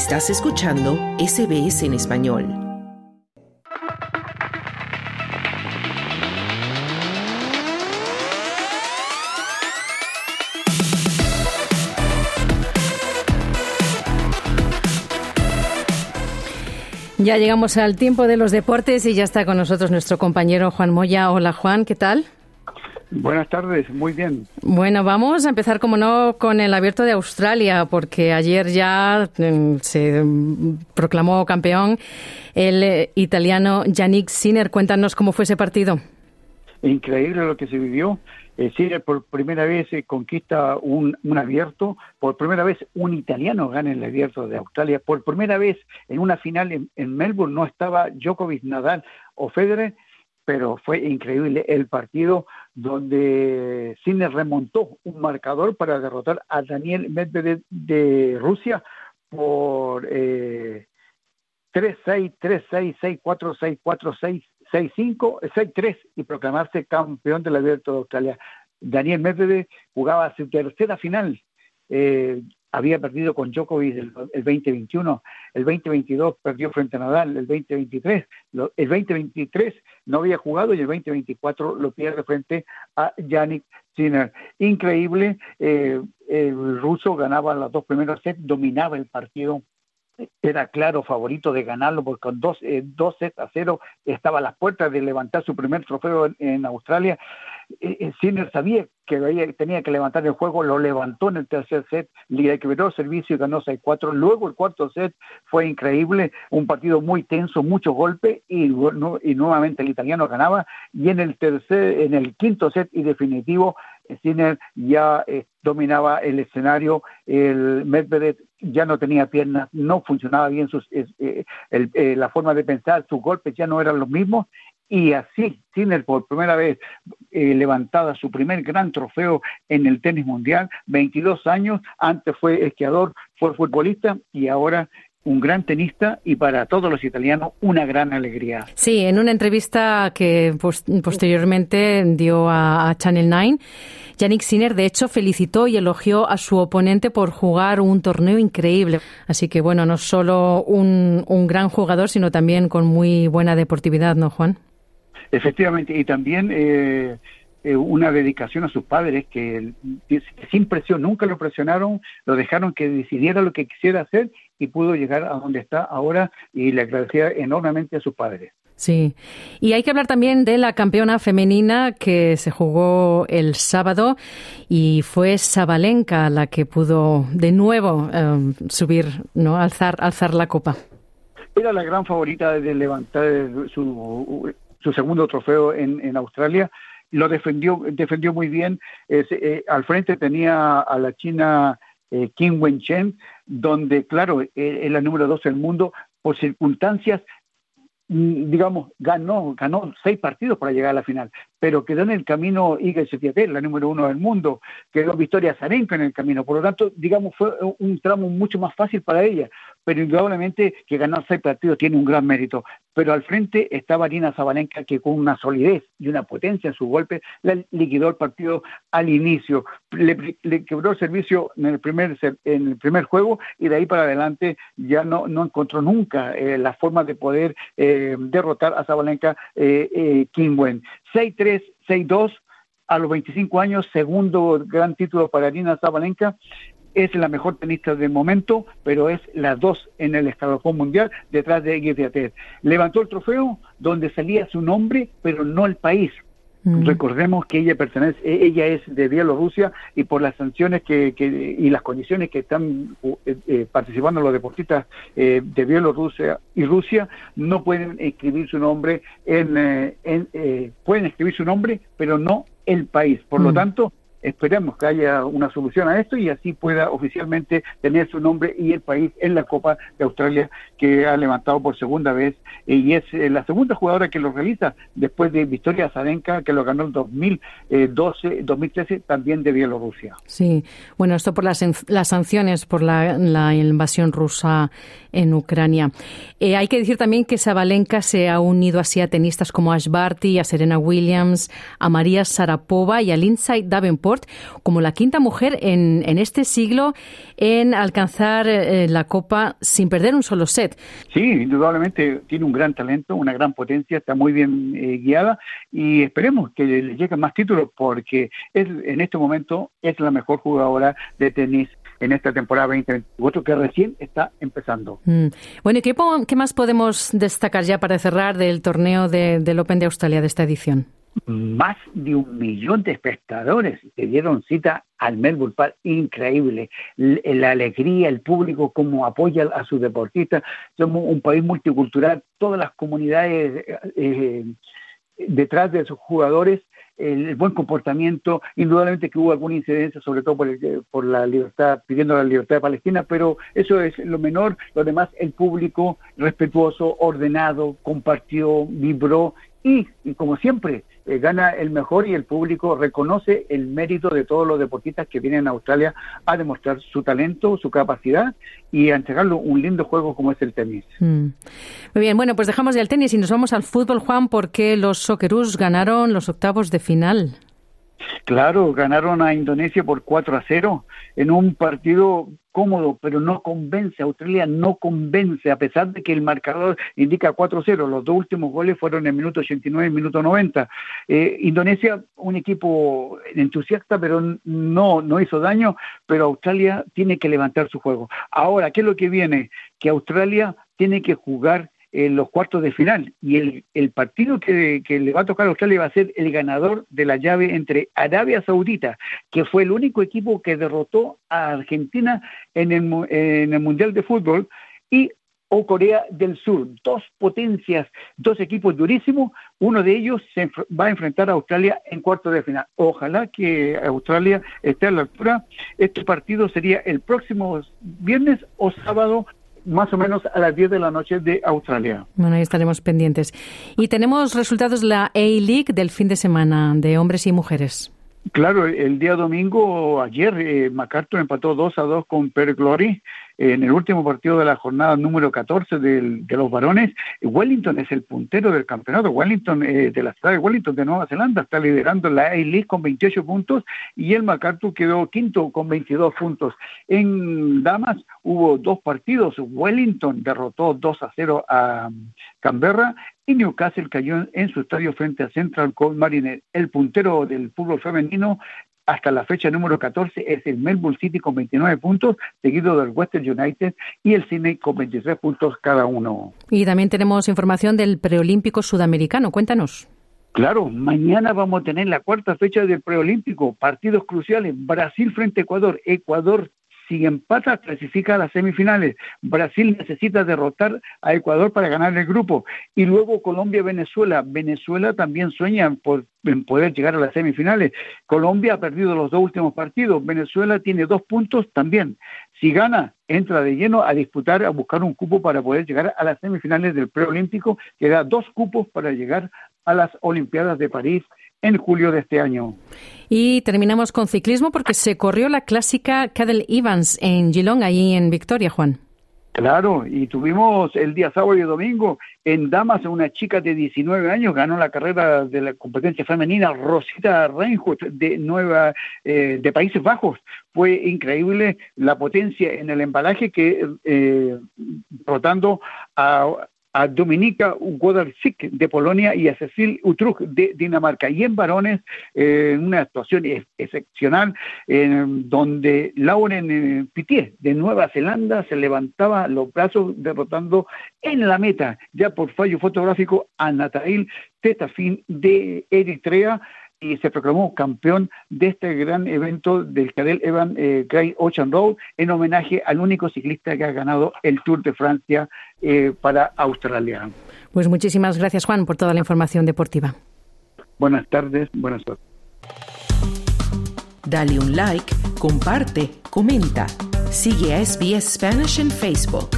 Estás escuchando SBS en español. Ya llegamos al tiempo de los deportes y ya está con nosotros nuestro compañero Juan Moya. Hola Juan, ¿qué tal? Buenas tardes, muy bien. Bueno, vamos a empezar, como no, con el Abierto de Australia, porque ayer ya mm, se proclamó campeón el eh, italiano Yannick Sinner. Cuéntanos cómo fue ese partido. Increíble lo que se vivió. Eh, Sinner por primera vez eh, conquista un, un, abierto, por primera vez un italiano gana el abierto de Australia, por primera vez en una final en, en Melbourne no estaba Djokovic, Nadal o Federer, pero fue increíble el partido donde Sinner remontó un marcador para derrotar a Daniel Medvedev de Rusia por eh, 3-6, 3-6, 6-4, 6-4, 6-5, 6-3 y proclamarse campeón del Abierto de Australia. Daniel Medvedev jugaba su tercera final. Eh, había perdido con Djokovic el, el, 2021, el 2022 perdió frente a Nadal, el 2023, lo, el 2023 no había jugado y el 2024 lo pierde frente a Yannick Sinner. Increíble, eh, el ruso ganaba las dos primeros sets, dominaba el partido era claro favorito de ganarlo porque con dos, eh, dos sets a cero estaba a las puertas de levantar su primer trofeo en Australia. Eh, eh, Sinner sabía que tenía que levantar el juego, lo levantó en el tercer set, le el servicio y ganó 6-4. Luego el cuarto set fue increíble, un partido muy tenso, muchos golpes y, no, y nuevamente el italiano ganaba. Y en el tercer, en el quinto set y definitivo, Sinner ya eh, dominaba el escenario, el Medvedev ya no tenía piernas, no funcionaba bien sus, eh, el, eh, la forma de pensar, sus golpes ya no eran los mismos y así Sinner por primera vez eh, levantada su primer gran trofeo en el tenis mundial, 22 años, antes fue esquiador, fue futbolista y ahora un gran tenista y para todos los italianos una gran alegría. Sí, en una entrevista que post posteriormente dio a, Channel 9, Yannick Sinner de hecho felicitó y elogió a su oponente por jugar un torneo increíble. Así que bueno, no solo un gran jugador, sino también con muy buena deportividad, ¿no, Juan? Efectivamente, y también eh, eh, una dedicación a sus padres que, que sin presión, nunca lo presionaron, lo dejaron que decidiera lo que quisiera hacer y pudo llegar a donde está ahora y le agradecía enormemente a sus padres. Sí, y hay que hablar también de la campeona femenina que se jugó el sábado y fue Sabalenka la que pudo de nuevo um, subir, no, alzar, alzar la copa. Era la gran favorita de levantar su, su segundo trofeo en, en Australia. Lo defendió, defendió muy bien. Eh, al frente tenía a la china eh, Kim Wen-chen, donde, claro, es la número dos del mundo, por circunstancias digamos, ganó, ganó seis partidos para llegar a la final, pero quedó en el camino Iga Setiatel, la número uno del mundo, quedó Victoria Zarenka en el camino, por lo tanto, digamos, fue un tramo mucho más fácil para ella, pero indudablemente que ganar seis partidos tiene un gran mérito, pero al frente estaba Arina Zabalenka que con una solidez y una potencia en su golpe le liquidó el partido al inicio, le, quebró el servicio en el primer en el primer juego y de ahí para adelante ya no, no encontró nunca eh, la forma de poder eh, derrotar a Zabalenka eh, eh, Kimwen. 6-3, 6-2 a los 25 años, segundo gran título para Arina Zabalenka, es la mejor tenista del momento, pero es la dos en el escalafón mundial detrás de Guillermo Levantó el trofeo donde salía su nombre, pero no el país. Mm. Recordemos que ella pertenece, ella es de Bielorrusia y por las sanciones que, que y las condiciones que están eh, eh, participando los deportistas eh, de Bielorrusia y Rusia no pueden escribir su nombre en, eh, en eh, pueden escribir su nombre, pero no el país. Por mm. lo tanto, esperemos que haya una solución a esto y así pueda oficialmente tener su nombre y el país en la Copa de Australia que ha levantado por segunda vez y es la segunda jugadora que lo realiza después de Victoria Zarenka que lo ganó en 2012, 2013 también de Bielorrusia. Sí, bueno, esto por las, las sanciones por la, la, invasión rusa en Ucrania. Eh, hay que decir también que Sabalenka se ha unido así a tenistas como Ash Barty, a Serena Williams, a María Sarapova y a Lindsay Davenport Como la quinta mujer en, en este siglo en alcanzar eh, la Copa sin perder un solo set. Sí, indudablemente tiene un gran talento, una gran potencia, está muy bien eh, guiada y esperemos que le lleguen más títulos porque es, en este momento es la mejor jugadora de tenis en esta temporada 2024 que recién está empezando. Mm. Bueno, ¿y qué, qué, más podemos destacar ya para cerrar del torneo de, del Open de Australia de esta edición? Más de un millón de espectadores que dieron cita al Melbourne Park, increíble. La alegría, el público, cómo apoya a sus deportistas. Somos un país multicultural, todas las comunidades eh, detrás de sus jugadores el buen comportamiento, indudablemente que hubo alguna incidencia, sobre todo por, por la libertad, pidiendo la libertad de Palestina, pero eso es lo menor, lo demás, el público respetuoso, ordenado, compartió, vibró y, como siempre, eh, gana el mejor y el público reconoce el mérito de todos los deportistas que vienen a Australia a demostrar su talento, su capacidad y a entregarle un lindo juego como es el tenis. Mm. Muy bien, bueno, pues dejamos ya el tenis y nos vamos al fútbol, Juan, porque los Socceroos ganaron los octavos de final. Claro, ganaron a Indonesia por 4 a 0 en un partido cómodo, pero no convence. Australia no convence, a pesar de que el marcador indica 4-0. Los dos últimos goles fueron en el minuto 89 y el minuto 90. Eh, Indonesia, un equipo entusiasta, pero no, no hizo daño, pero Australia tiene que levantar su juego. Ahora, ¿qué es lo que viene? Que Australia tiene que jugar en los cuartos de final. Y el, el partido que, que, le va a tocar a Australia va a ser el ganador de la llave entre Arabia Saudita, que fue el único equipo que derrotó a Argentina en el, en el Mundial de Fútbol, y o Corea del Sur, dos potencias, dos equipos durísimos, uno de ellos se va a enfrentar a Australia en cuartos de final. Ojalá que Australia esté a la altura. Este partido sería el próximo viernes o sábado más o menos a las 10 de la noche de Australia. Bueno, ahí estaremos pendientes. Y tenemos resultados de la A-League del fin de semana de hombres y mujeres. Claro, el día domingo, ayer, eh, MacArthur empató 2 a 2 con Per Glory en el último partido de la jornada número 14 de los varones. Wellington es el puntero del campeonato. Wellington, eh, de la ciudad de Wellington de Nueva Zelanda, está liderando la A-League con 28 puntos y el MacArthur quedó quinto con 22 puntos. En Damas hubo dos partidos. Wellington derrotó 2 a 0 a Canberra y Newcastle cayó en su estadio frente a Central Coast Mariner. El puntero del fútbol femenino hasta la fecha número 14 es el Melbourne City con 29 puntos, seguido del Western United y el Sydney con 23 puntos cada uno. Y también tenemos información del preolímpico sudamericano. Cuéntanos. Claro, mañana vamos a tener la cuarta fecha del preolímpico, partidos cruciales, Brasil frente a Ecuador, Ecuador si empata, clasifica a las semifinales. Brasil necesita derrotar a Ecuador para ganar el grupo. Y luego Colombia-Venezuela. Venezuela también sueña en poder llegar a las semifinales. Colombia ha perdido los dos últimos partidos. Venezuela tiene dos puntos también. Si gana, entra de lleno a disputar, a buscar un cupo para poder llegar a las semifinales del preolímpico, que da dos cupos para llegar a las Olimpiadas de París en julio de este año. Y terminamos con ciclismo porque se corrió la clásica Cadel Evans en Geelong, ahí en Victoria, Juan. Claro, y tuvimos el día sábado y domingo en Damas una chica de 19 años ganó la carrera de la competencia femenina Rosita Reinhardt de Nueva eh, de Países Bajos. Fue increíble la potencia en el embalaje que eh, rotando a, a Dominika Wodarczyk de Polonia y a Cecil Utruch de Dinamarca. Y en varones, eh, una actuación excepcional, donde Lauren eh, Pitié de Nueva Zelanda se levantaba los brazos derrotando en la meta, ya por fallo fotográfico, a Natail Tetafin de Eritrea y se proclamó campeón de este gran evento del Cadel Evan eh, Great Ocean Road en homenaje al único ciclista que ha ganado el Tour de Francia eh, para Australia. Pues muchísimas gracias Juan por toda la información deportiva. Buenas tardes, buenas tardes. Dale un like, comparte, comenta. Sigue a SBS Spanish en Facebook.